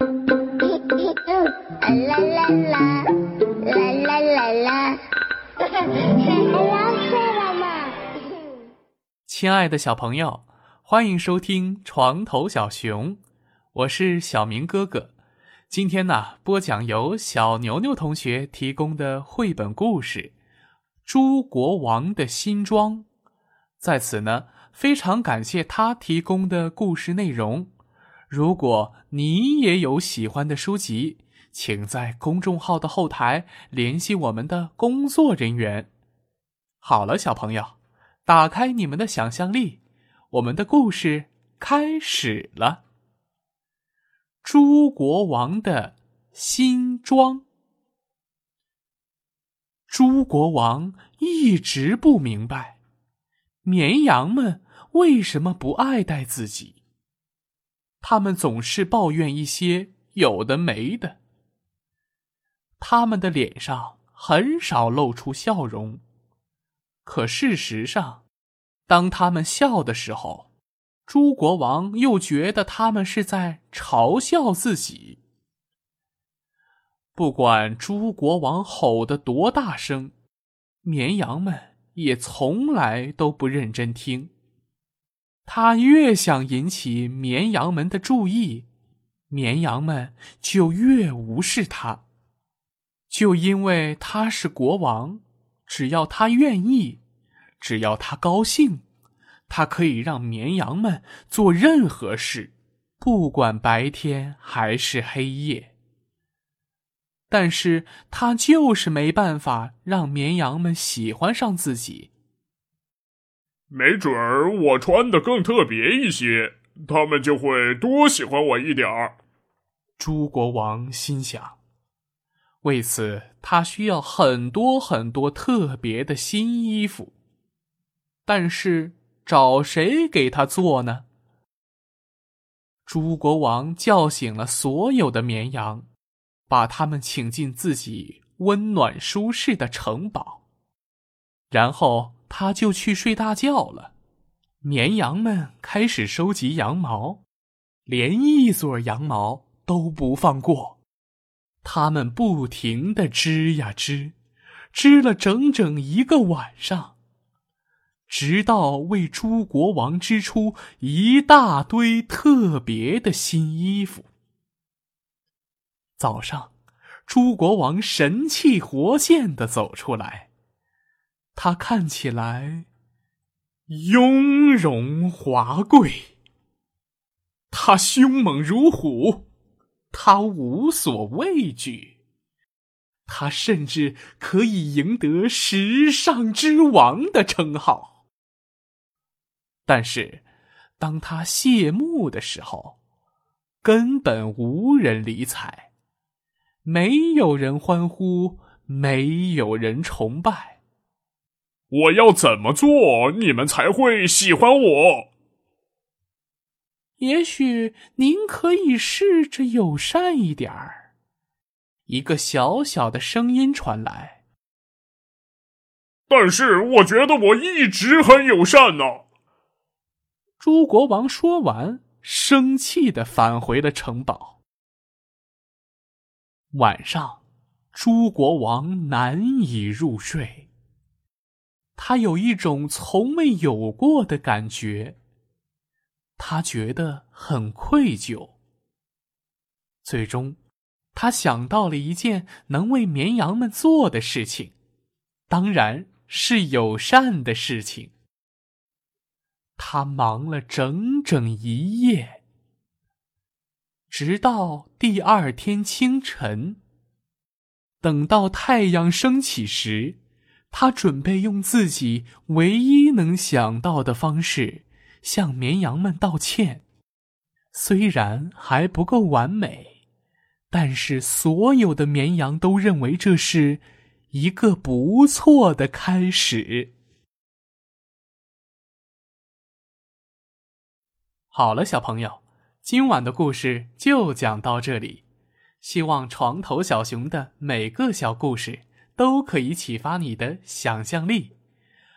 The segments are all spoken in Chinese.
啦啦啦，啦啦啦啦，亲爱的小朋友，欢迎收听床头小熊，我是小明哥哥。今天呢，播讲由小牛牛同学提供的绘本故事《猪国王的新装》。在此呢，非常感谢他提供的故事内容。如果你也有喜欢的书籍，请在公众号的后台联系我们的工作人员。好了，小朋友，打开你们的想象力，我们的故事开始了。猪国王的新装。猪国王一直不明白，绵羊们为什么不爱戴自己。他们总是抱怨一些有的没的。他们的脸上很少露出笑容，可事实上，当他们笑的时候，猪国王又觉得他们是在嘲笑自己。不管猪国王吼得多大声，绵羊们也从来都不认真听。他越想引起绵羊们的注意，绵羊们就越无视他。就因为他是国王，只要他愿意，只要他高兴，他可以让绵羊们做任何事，不管白天还是黑夜。但是他就是没办法让绵羊们喜欢上自己。没准儿我穿的更特别一些，他们就会多喜欢我一点儿。猪国王心想。为此，他需要很多很多特别的新衣服。但是，找谁给他做呢？猪国王叫醒了所有的绵羊，把他们请进自己温暖舒适的城堡，然后他就去睡大觉了。绵羊们开始收集羊毛，连一撮羊毛都不放过。他们不停的织呀织，织了整整一个晚上，直到为猪国王织出一大堆特别的新衣服。早上，猪国王神气活现的走出来，他看起来雍容华贵，他凶猛如虎。他无所畏惧，他甚至可以赢得“时尚之王”的称号。但是，当他谢幕的时候，根本无人理睬，没有人欢呼，没有人崇拜。我要怎么做，你们才会喜欢我？也许您可以试着友善一点儿。一个小小的声音传来。但是我觉得我一直很友善呢。猪国王说完，生气的返回了城堡。晚上，猪国王难以入睡。他有一种从未有过的感觉。他觉得很愧疚。最终，他想到了一件能为绵羊们做的事情，当然是友善的事情。他忙了整整一夜，直到第二天清晨。等到太阳升起时，他准备用自己唯一能想到的方式。向绵羊们道歉，虽然还不够完美，但是所有的绵羊都认为这是一个不错的开始。好了，小朋友，今晚的故事就讲到这里。希望床头小熊的每个小故事都可以启发你的想象力。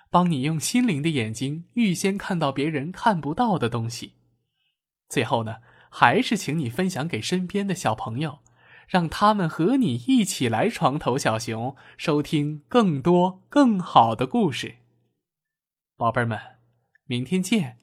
帮你用心灵的眼睛预先看到别人看不到的东西。最后呢，还是请你分享给身边的小朋友，让他们和你一起来床头小熊，收听更多更好的故事。宝贝儿们，明天见。